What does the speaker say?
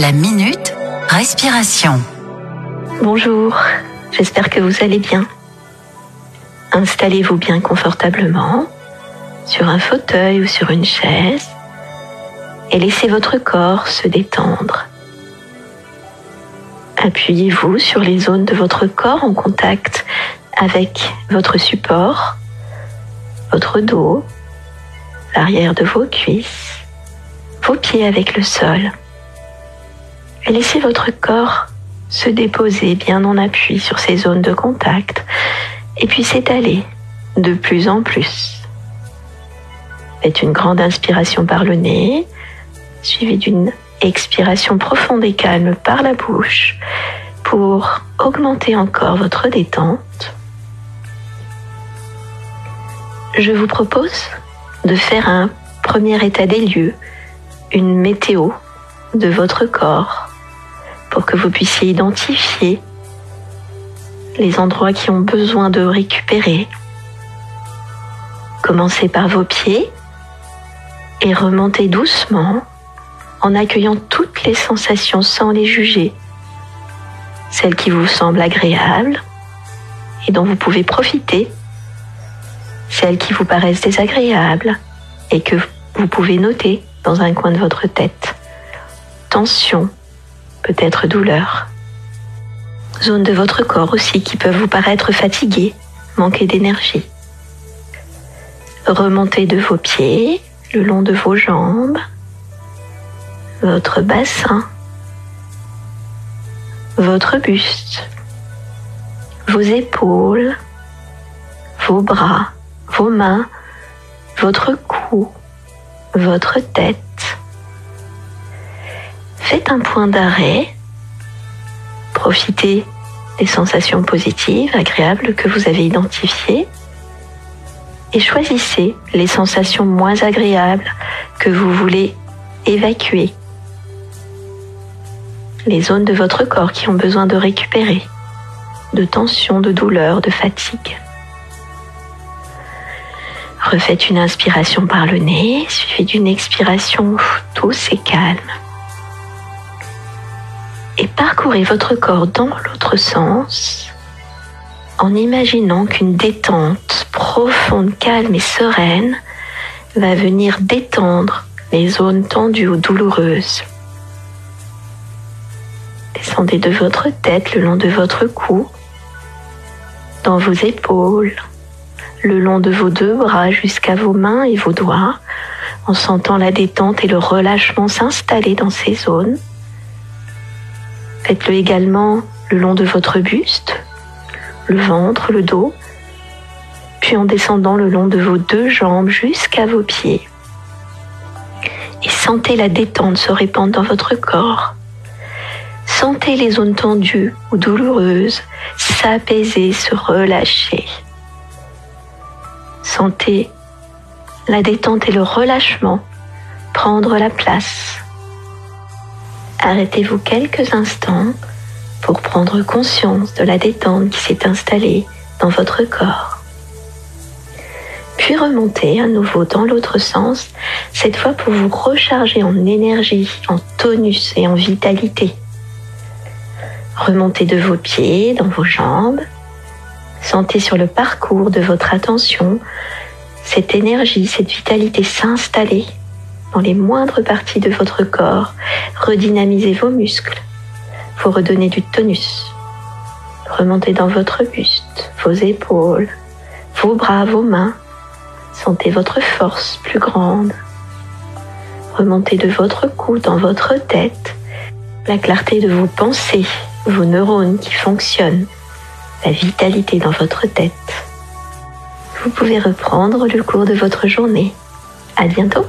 La minute respiration. Bonjour, j'espère que vous allez bien. Installez-vous bien confortablement sur un fauteuil ou sur une chaise et laissez votre corps se détendre. Appuyez-vous sur les zones de votre corps en contact avec votre support, votre dos, l'arrière de vos cuisses, vos pieds avec le sol. Laissez votre corps se déposer bien en appui sur ces zones de contact et puis s'étaler de plus en plus. Faites une grande inspiration par le nez, suivie d'une expiration profonde et calme par la bouche pour augmenter encore votre détente. Je vous propose de faire un premier état des lieux, une météo de votre corps pour que vous puissiez identifier les endroits qui ont besoin de récupérer. Commencez par vos pieds et remontez doucement en accueillant toutes les sensations sans les juger, celles qui vous semblent agréables et dont vous pouvez profiter, celles qui vous paraissent désagréables et que vous pouvez noter dans un coin de votre tête. Tension, peut-être douleur. Zones de votre corps aussi qui peuvent vous paraître fatiguées, manquer d'énergie. Remontez de vos pieds, le long de vos jambes, votre bassin, votre buste, vos épaules, vos bras, vos mains, votre cou, votre tête. Faites un point d'arrêt. Profitez des sensations positives, agréables que vous avez identifiées et choisissez les sensations moins agréables que vous voulez évacuer les zones de votre corps qui ont besoin de récupérer, de tension, de douleur, de fatigue. Refaites une inspiration par le nez, suivie d'une expiration douce et calme. Et parcourez votre corps dans l'autre sens en imaginant qu'une détente profonde, calme et sereine va venir détendre les zones tendues ou douloureuses. Descendez de votre tête le long de votre cou, dans vos épaules, le long de vos deux bras jusqu'à vos mains et vos doigts, en sentant la détente et le relâchement s'installer dans ces zones. Faites-le également le long de votre buste, le ventre, le dos, puis en descendant le long de vos deux jambes jusqu'à vos pieds. Et sentez la détente se répandre dans votre corps Sentez les zones tendues ou douloureuses s'apaiser, se relâcher. Sentez la détente et le relâchement prendre la place. Arrêtez-vous quelques instants pour prendre conscience de la détente qui s'est installée dans votre corps. Puis remontez à nouveau dans l'autre sens, cette fois pour vous recharger en énergie, en tonus et en vitalité. Remontez de vos pieds dans vos jambes. Sentez sur le parcours de votre attention cette énergie, cette vitalité s'installer dans les moindres parties de votre corps. Redynamisez vos muscles. Vous redonnez du tonus. Remontez dans votre buste, vos épaules, vos bras, vos mains. Sentez votre force plus grande. Remontez de votre cou dans votre tête, la clarté de vos pensées vos neurones qui fonctionnent, la vitalité dans votre tête. Vous pouvez reprendre le cours de votre journée. À bientôt!